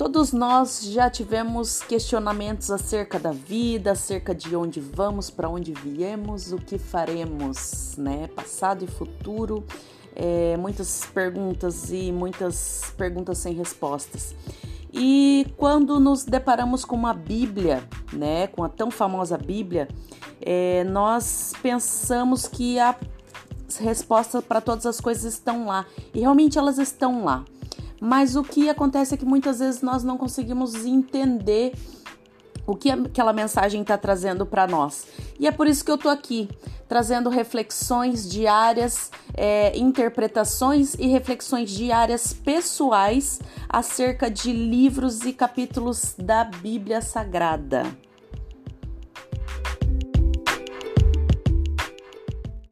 Todos nós já tivemos questionamentos acerca da vida, acerca de onde vamos, para onde viemos, o que faremos, né? Passado e futuro. É, muitas perguntas e muitas perguntas sem respostas. E quando nos deparamos com uma Bíblia, né, com a tão famosa Bíblia, é, nós pensamos que a resposta para todas as coisas estão lá e realmente elas estão lá. Mas o que acontece é que muitas vezes nós não conseguimos entender o que aquela mensagem está trazendo para nós. E é por isso que eu estou aqui, trazendo reflexões diárias, é, interpretações e reflexões diárias pessoais acerca de livros e capítulos da Bíblia Sagrada.